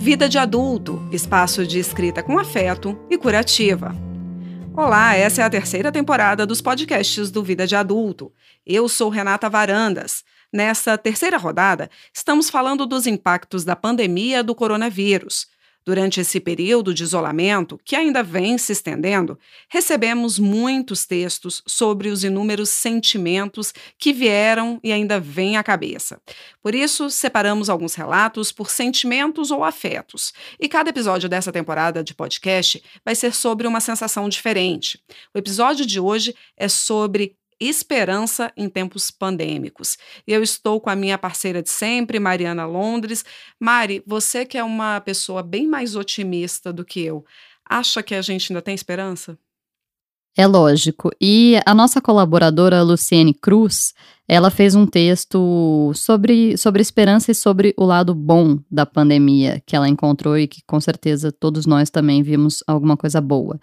Vida de Adulto, espaço de escrita com afeto e curativa. Olá, essa é a terceira temporada dos podcasts do Vida de Adulto. Eu sou Renata Varandas. Nessa terceira rodada, estamos falando dos impactos da pandemia do coronavírus. Durante esse período de isolamento, que ainda vem se estendendo, recebemos muitos textos sobre os inúmeros sentimentos que vieram e ainda vêm à cabeça. Por isso, separamos alguns relatos por sentimentos ou afetos. E cada episódio dessa temporada de podcast vai ser sobre uma sensação diferente. O episódio de hoje é sobre esperança em tempos pandêmicos. Eu estou com a minha parceira de sempre, Mariana Londres. Mari, você que é uma pessoa bem mais otimista do que eu, acha que a gente ainda tem esperança? É lógico. E a nossa colaboradora Luciene Cruz, ela fez um texto sobre, sobre esperança e sobre o lado bom da pandemia que ela encontrou e que com certeza todos nós também vimos alguma coisa boa.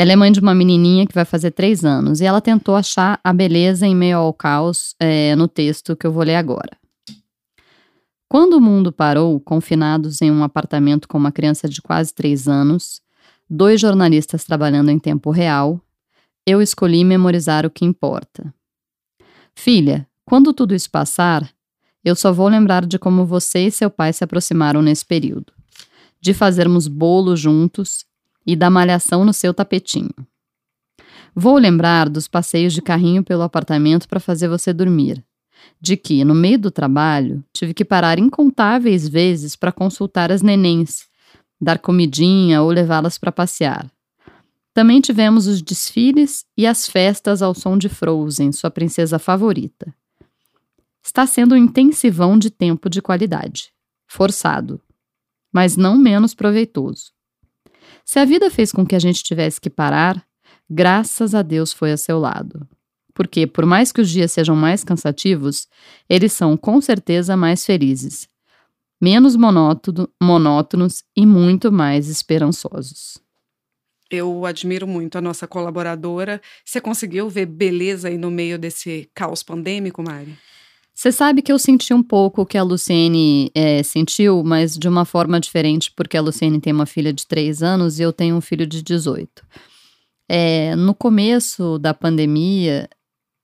Ela é mãe de uma menininha que vai fazer três anos e ela tentou achar a beleza em meio ao caos é, no texto que eu vou ler agora. Quando o mundo parou, confinados em um apartamento com uma criança de quase três anos, dois jornalistas trabalhando em tempo real, eu escolhi memorizar o que importa. Filha, quando tudo isso passar, eu só vou lembrar de como você e seu pai se aproximaram nesse período. De fazermos bolo juntos e da malhação no seu tapetinho. Vou lembrar dos passeios de carrinho pelo apartamento para fazer você dormir. De que, no meio do trabalho, tive que parar incontáveis vezes para consultar as nenéns, dar comidinha ou levá-las para passear. Também tivemos os desfiles e as festas ao som de Frozen, sua princesa favorita. Está sendo um intensivão de tempo de qualidade. Forçado, mas não menos proveitoso. Se a vida fez com que a gente tivesse que parar, graças a Deus foi a seu lado. Porque, por mais que os dias sejam mais cansativos, eles são com certeza mais felizes, menos monótono, monótonos e muito mais esperançosos. Eu admiro muito a nossa colaboradora. Você conseguiu ver beleza aí no meio desse caos pandêmico, Mari? Você sabe que eu senti um pouco o que a Luciene é, sentiu, mas de uma forma diferente, porque a Luciene tem uma filha de 3 anos e eu tenho um filho de 18. É, no começo da pandemia,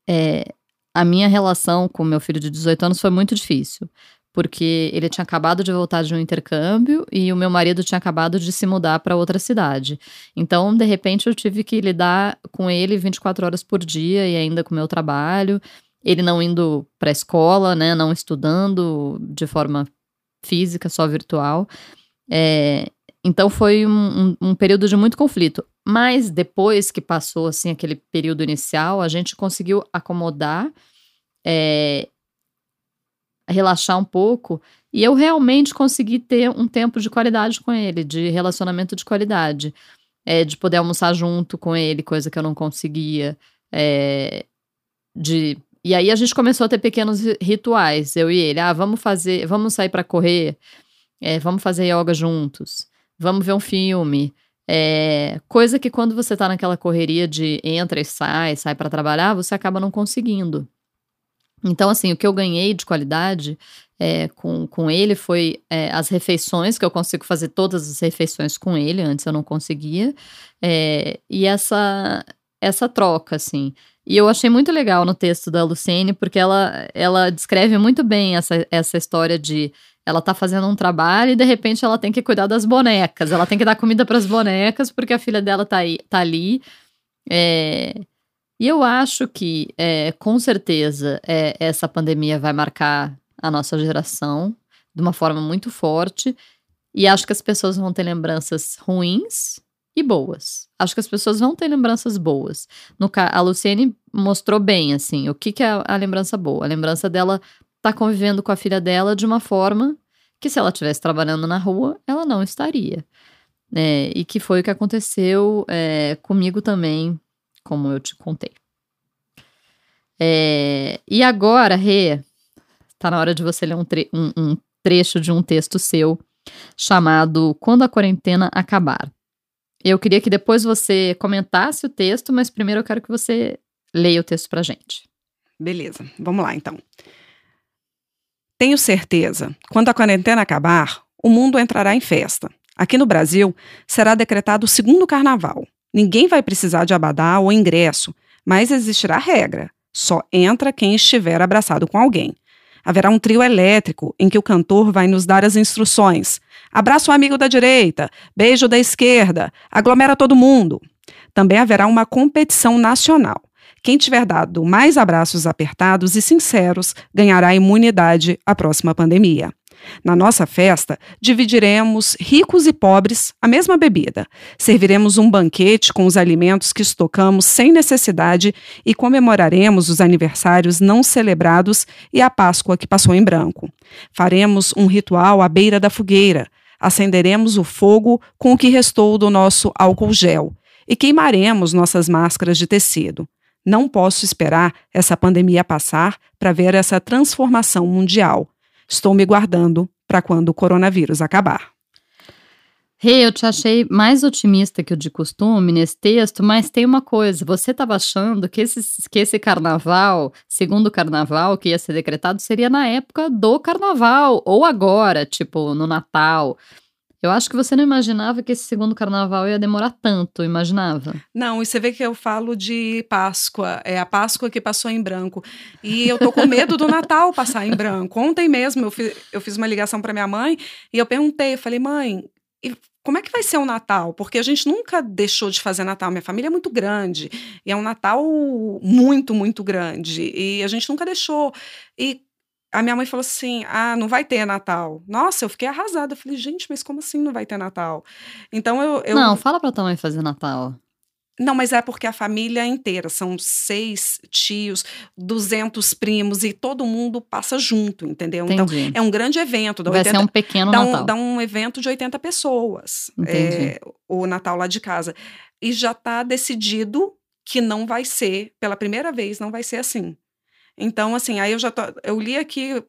é, a minha relação com meu filho de 18 anos foi muito difícil, porque ele tinha acabado de voltar de um intercâmbio e o meu marido tinha acabado de se mudar para outra cidade. Então, de repente, eu tive que lidar com ele 24 horas por dia e ainda com o meu trabalho ele não indo para a escola, né, não estudando de forma física, só virtual. É, então foi um, um, um, período de muito conflito. Mas depois que passou assim aquele período inicial, a gente conseguiu acomodar, é, relaxar um pouco e eu realmente consegui ter um tempo de qualidade com ele, de relacionamento de qualidade, é, de poder almoçar junto com ele, coisa que eu não conseguia, é, de e aí a gente começou a ter pequenos rituais, eu e ele. Ah, vamos fazer, vamos sair para correr, é, vamos fazer yoga juntos, vamos ver um filme. É, coisa que quando você tá naquela correria de entra e sai, sai para trabalhar, você acaba não conseguindo. Então, assim, o que eu ganhei de qualidade é, com, com ele foi é, as refeições, que eu consigo fazer todas as refeições com ele, antes eu não conseguia, é, e essa, essa troca, assim. E eu achei muito legal no texto da Luciene, porque ela, ela descreve muito bem essa, essa história de ela tá fazendo um trabalho e de repente ela tem que cuidar das bonecas, ela tem que dar comida para as bonecas porque a filha dela tá, aí, tá ali. É, e eu acho que, é, com certeza, é, essa pandemia vai marcar a nossa geração de uma forma muito forte. E acho que as pessoas vão ter lembranças ruins e boas. Acho que as pessoas vão ter lembranças boas. No a Luciene mostrou bem, assim, o que, que é a, lembrança boa. A lembrança dela tá convivendo com a filha dela de uma forma que se ela estivesse trabalhando na rua, ela não estaria. É, e que foi o que aconteceu é, comigo também, como eu te contei. É, e agora, Rê, tá na hora de você ler um, tre um, um trecho de um texto seu chamado Quando a Quarentena Acabar. Eu queria que depois você comentasse o texto, mas primeiro eu quero que você leia o texto pra gente. Beleza, vamos lá então. Tenho certeza, quando a quarentena acabar, o mundo entrará em festa. Aqui no Brasil, será decretado o segundo carnaval. Ninguém vai precisar de abadá ou ingresso, mas existirá regra: só entra quem estiver abraçado com alguém. Haverá um trio elétrico em que o cantor vai nos dar as instruções. Abraça o amigo da direita, beijo da esquerda, aglomera todo mundo. Também haverá uma competição nacional. Quem tiver dado mais abraços apertados e sinceros ganhará imunidade à próxima pandemia. Na nossa festa, dividiremos ricos e pobres a mesma bebida. Serviremos um banquete com os alimentos que estocamos sem necessidade e comemoraremos os aniversários não celebrados e a Páscoa que passou em branco. Faremos um ritual à beira da fogueira. Acenderemos o fogo com o que restou do nosso álcool gel e queimaremos nossas máscaras de tecido. Não posso esperar essa pandemia passar para ver essa transformação mundial. Estou me guardando para quando o coronavírus acabar. Rei, hey, eu te achei mais otimista que o de costume nesse texto, mas tem uma coisa: você estava achando que esse, que esse carnaval, segundo carnaval que ia ser decretado, seria na época do carnaval, ou agora, tipo, no Natal. Eu acho que você não imaginava que esse segundo carnaval ia demorar tanto, imaginava? Não, e você vê que eu falo de Páscoa, é a Páscoa que passou em branco. E eu tô com medo do Natal passar em branco. Ontem mesmo eu fiz, eu fiz uma ligação para minha mãe e eu perguntei, eu falei, mãe, como é que vai ser o Natal? Porque a gente nunca deixou de fazer Natal. Minha família é muito grande. E é um Natal muito, muito grande. E a gente nunca deixou. E a minha mãe falou assim: ah, não vai ter Natal. Nossa, eu fiquei arrasada. Eu falei, gente, mas como assim não vai ter Natal? Então eu. eu... Não, fala pra tua mãe fazer Natal. Não, mas é porque a família inteira, são seis tios, duzentos primos e todo mundo passa junto, entendeu? Então, Entendi. Então é um grande evento. Vai 80, ser um pequeno dá Natal. Um, dá um evento de 80 pessoas, é, o Natal lá de casa. E já está decidido que não vai ser, pela primeira vez, não vai ser assim. Então, assim, aí eu já tô, eu li aqui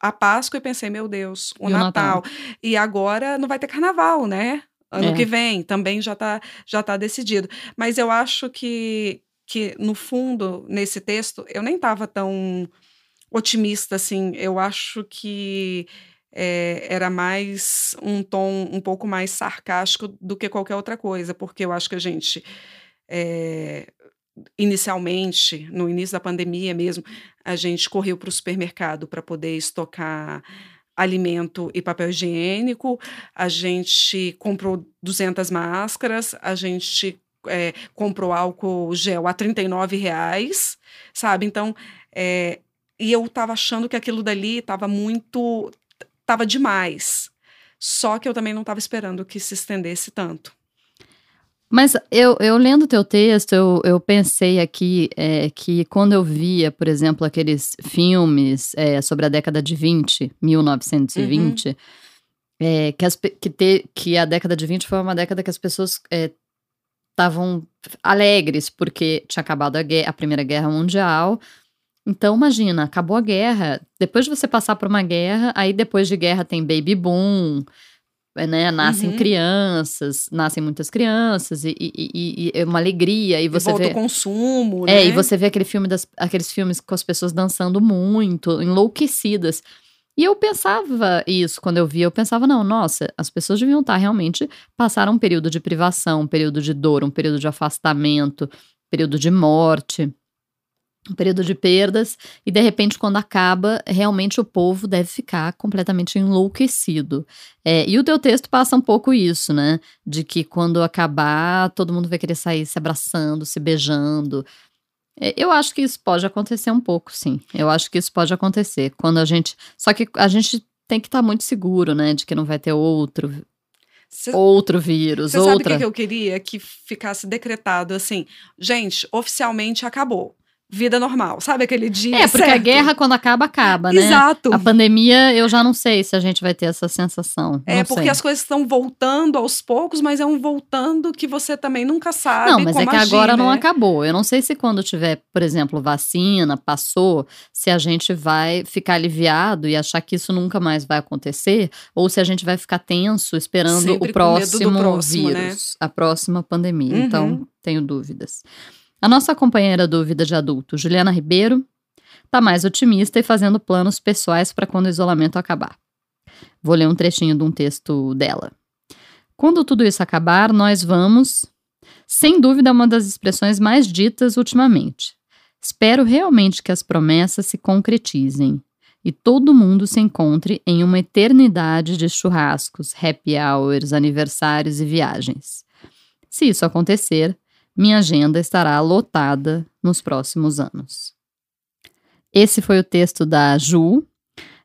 a Páscoa e pensei, meu Deus, o, e Natal. o Natal. E agora não vai ter carnaval, né? Ano É. que vem também já está já tá decidido. Mas eu acho que, que, no fundo, nesse texto, eu nem estava tão otimista assim. Eu acho que é, era mais um tom um pouco mais sarcástico do que qualquer outra coisa, porque eu acho que a gente. é, inicialmente, no início da pandemia mesmo, a gente correu para o supermercado para poder estocar alimento e papel higiênico, a gente comprou 200 máscaras, a gente é, comprou álcool gel a 39 reais, sabe? Então, é, e eu estava achando que aquilo dali estava muito, estava demais. Só que eu também não estava esperando que se estendesse tanto. Mas eu, eu lendo teu texto, eu, eu pensei aqui é, que quando eu via, por exemplo, aqueles filmes é, sobre a década de 20, 1920, uhum. é, que, as, que, te, que a década de 20 foi uma década que as pessoas estavam alegres, porque tinha acabado a, guerra, a Primeira Guerra Mundial. Então, imagina, acabou a guerra. Depois de você passar por uma guerra, aí depois de guerra tem baby boom né? Nascem Uhum. crianças, nascem muitas crianças e, e, e- é uma alegria. E você e volta vê. o consumo, É, né? e você vê aquele filme das, aqueles filmes com as pessoas dançando muito, enlouquecidas. E eu pensava isso quando eu via, eu pensava, não, nossa, as pessoas deviam estar realmente passaram um período de privação, um período de dor, um período de afastamento, período de morte, um período de perdas, e de repente, quando acaba, realmente o povo deve ficar completamente enlouquecido. É, e o teu texto passa um pouco isso, né? De que quando acabar, todo mundo vai querer sair se abraçando, se beijando. É, Eu acho que isso pode acontecer um pouco, sim. Eu acho que isso pode acontecer. Quando a gente. Só que a gente tem que estar muito seguro, né? De que não vai ter outro, Cê- outro vírus, Você sabe o outra. que, que eu queria? Que ficasse decretado assim, gente, oficialmente acabou. Vida normal, sabe aquele dia É, porque a certo? guerra, quando acaba, acaba, né? Exato. A pandemia, eu já não sei se a gente vai ter essa sensação. É, não porque sei. as coisas estão voltando aos poucos, mas é um voltando que você também nunca sabe Não, mas é que agir, agora não né? acabou. Eu não sei se quando tiver, por exemplo, vacina, passou, se a gente vai ficar aliviado e achar que isso nunca mais vai acontecer, ou se a gente vai ficar tenso esperando Sempre o próximo, próximo, né? vírus, a próxima pandemia. Uhum. Então, tenho dúvidas. A nossa companheira do Vida de Adulto, Juliana Ribeiro, tá mais otimista e fazendo planos pessoais para quando o isolamento acabar. Vou ler um trechinho de um texto dela. Quando tudo isso acabar, nós vamos. Sem dúvida, é uma das expressões mais ditas ultimamente. Espero realmente que as promessas se concretizem e todo mundo se encontre em uma eternidade de churrascos, happy hours, aniversários e viagens. Se isso acontecer, minha agenda estará lotada nos próximos anos. Esse foi o texto da Ju.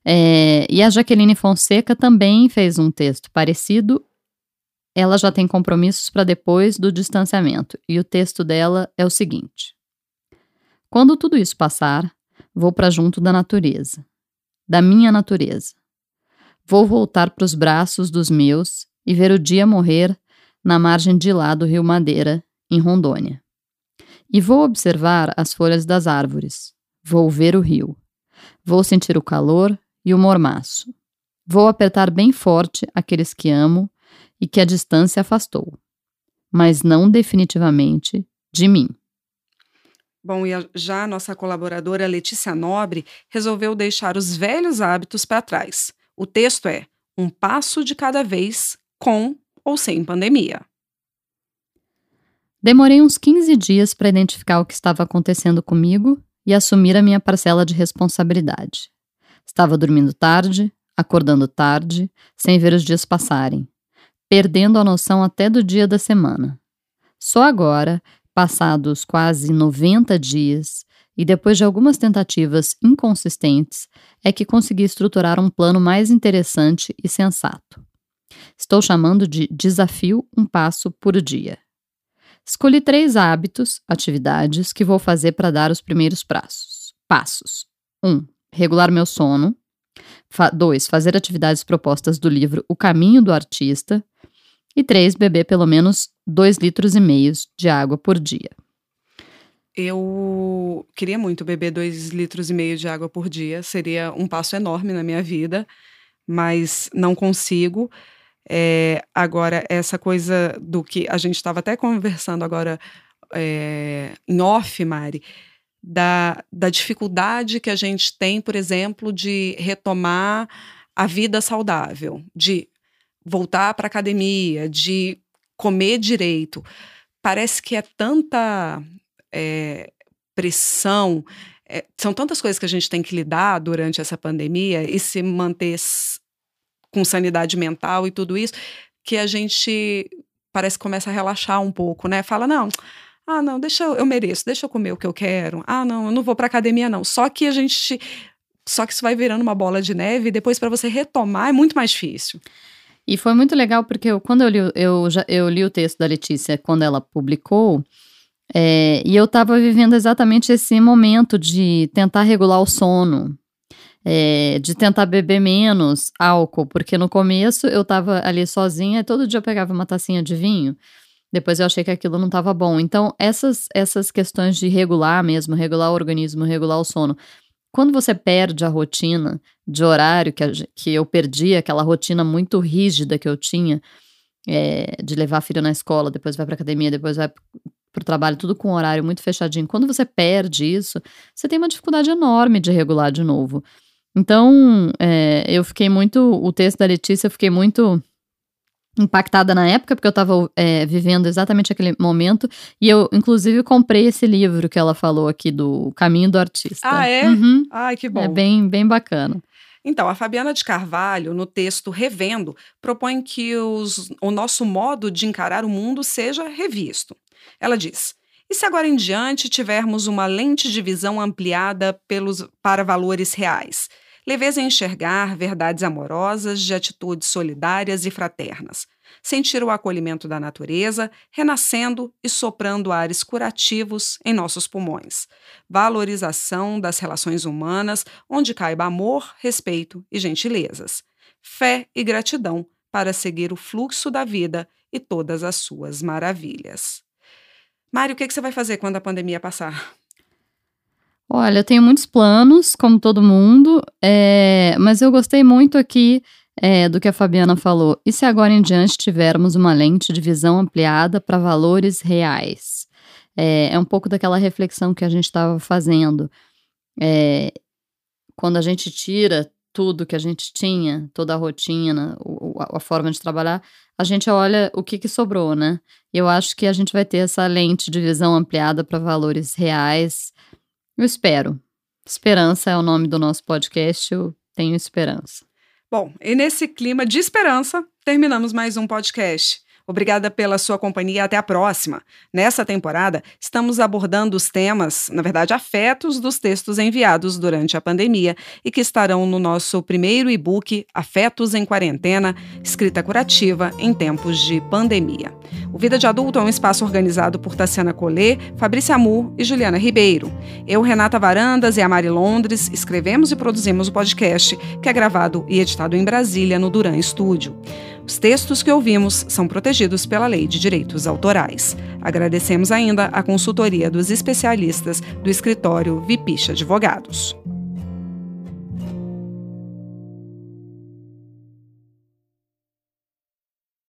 É, e a Jaqueline Fonseca também fez um texto parecido. Ela já tem compromissos para depois do distanciamento. E o texto dela é o seguinte: Quando tudo isso passar, vou para junto da natureza, da minha natureza. Vou voltar para os braços dos meus e ver o dia morrer na margem de lá do rio Madeira, em Rondônia. E vou observar as folhas das árvores. Vou ver o rio. Vou sentir o calor e o mormaço. Vou apertar bem forte aqueles que amo e que a distância afastou, mas não definitivamente de mim. Bom, e já a nossa colaboradora Letícia Nobre resolveu deixar os velhos hábitos para trás. O texto é Um passo de cada vez, com ou sem pandemia. Demorei uns 15 dias para identificar o que estava acontecendo comigo e assumir a minha parcela de responsabilidade. Estava dormindo tarde, acordando tarde, sem ver os dias passarem, perdendo a noção até do dia da semana. Só agora, passados quase 90 dias, e depois de algumas tentativas inconsistentes, é que consegui estruturar um plano mais interessante e sensato. Estou chamando de desafio um passo por dia. Escolhi três hábitos, atividades, que vou fazer para dar os primeiros passos. Passos. 1. Um, regular meu sono. 2. Fa fazer atividades propostas do livro O Caminho do Artista. E 3. Beber pelo menos 2 litros e meio de água por dia. Eu queria muito beber 2 litros e meio de água por dia. Seria um passo enorme na minha vida, mas não consigo. É, agora, essa coisa do que a gente estava até conversando agora é, em off, Mari, da, da dificuldade que a gente tem, por exemplo, de retomar a vida saudável, de voltar para academia, de comer direito. Parece que é tanta é, pressão, é, são tantas coisas que a gente tem que lidar durante essa pandemia e se manter com sanidade mental e tudo isso, que a gente parece que começa a relaxar um pouco, né? Fala, não, ah, não, deixa eu, eu mereço, deixa eu comer o que eu quero. Ah, não, eu não vou para academia não. Só que a gente só que isso vai virando uma bola de neve e depois para você retomar é muito mais difícil. E foi muito legal porque eu, quando eu li, eu, já, eu li o texto da Letícia quando ela publicou, é, e eu estava vivendo exatamente esse momento de tentar regular o sono, é, de tentar beber menos álcool, porque no começo eu tava ali sozinha e todo dia eu pegava uma tacinha de vinho. Depois eu achei que aquilo não estava bom. Então, essas, essas questões de regular mesmo, regular o organismo, regular o sono. Quando você perde a rotina de horário, que, a, que eu perdi, aquela rotina muito rígida que eu tinha, é, de levar filho na escola, depois vai para academia, depois vai para o trabalho, tudo com horário muito fechadinho. Quando você perde isso, você tem uma dificuldade enorme de regular de novo. Então, é, eu fiquei muito. O texto da Letícia, eu fiquei muito impactada na época, porque eu estava é, vivendo exatamente aquele momento. E eu, inclusive, comprei esse livro que ela falou aqui do Caminho do Artista. Ah, é? Uhum. Ai, que bom. É bem, bem bacana. Então, a Fabiana de Carvalho, no texto Revendo, propõe que os, o nosso modo de encarar o mundo seja revisto. Ela diz: e se agora em diante tivermos uma lente de visão ampliada pelos, para valores reais? Leveza em enxergar verdades amorosas de atitudes solidárias e fraternas. Sentir o acolhimento da natureza, renascendo e soprando ares curativos em nossos pulmões. Valorização das relações humanas, onde caiba amor, respeito e gentilezas. Fé e gratidão para seguir o fluxo da vida e todas as suas maravilhas. Mário, o que, que você vai fazer quando a pandemia passar? Olha, eu tenho muitos planos, como todo mundo, é, mas eu gostei muito aqui é, do que a Fabiana falou. E se agora em diante tivermos uma lente de visão ampliada para valores reais? É, é, um pouco daquela reflexão que a gente estava fazendo. É, quando a gente tira tudo que a gente tinha, toda a rotina, a, forma de trabalhar, a gente olha o que, que sobrou, né? Eu acho que a gente vai ter essa lente de visão ampliada para valores reais. Eu espero. Esperança é o nome do nosso podcast, eu tenho esperança. Bom, e nesse clima de esperança, terminamos mais um podcast. Obrigada pela sua companhia. Até a próxima. Nessa temporada, estamos abordando os temas, na verdade, afetos dos textos enviados durante a pandemia e que estarão no nosso primeiro e-book Afetos em Quarentena Escrita Curativa em Tempos de Pandemia. O Vida de Adulto é um espaço organizado por Tassiana Collet, Fabrícia Amur e Juliana Ribeiro. Eu, Renata Varandas e a Mari Londres escrevemos e produzimos o podcast, que é gravado e editado em Brasília, no Duran Studio. Os textos que ouvimos são protegidos pela Lei de Direitos Autorais. Agradecemos ainda a consultoria dos especialistas do escritório Vipicha Advogados.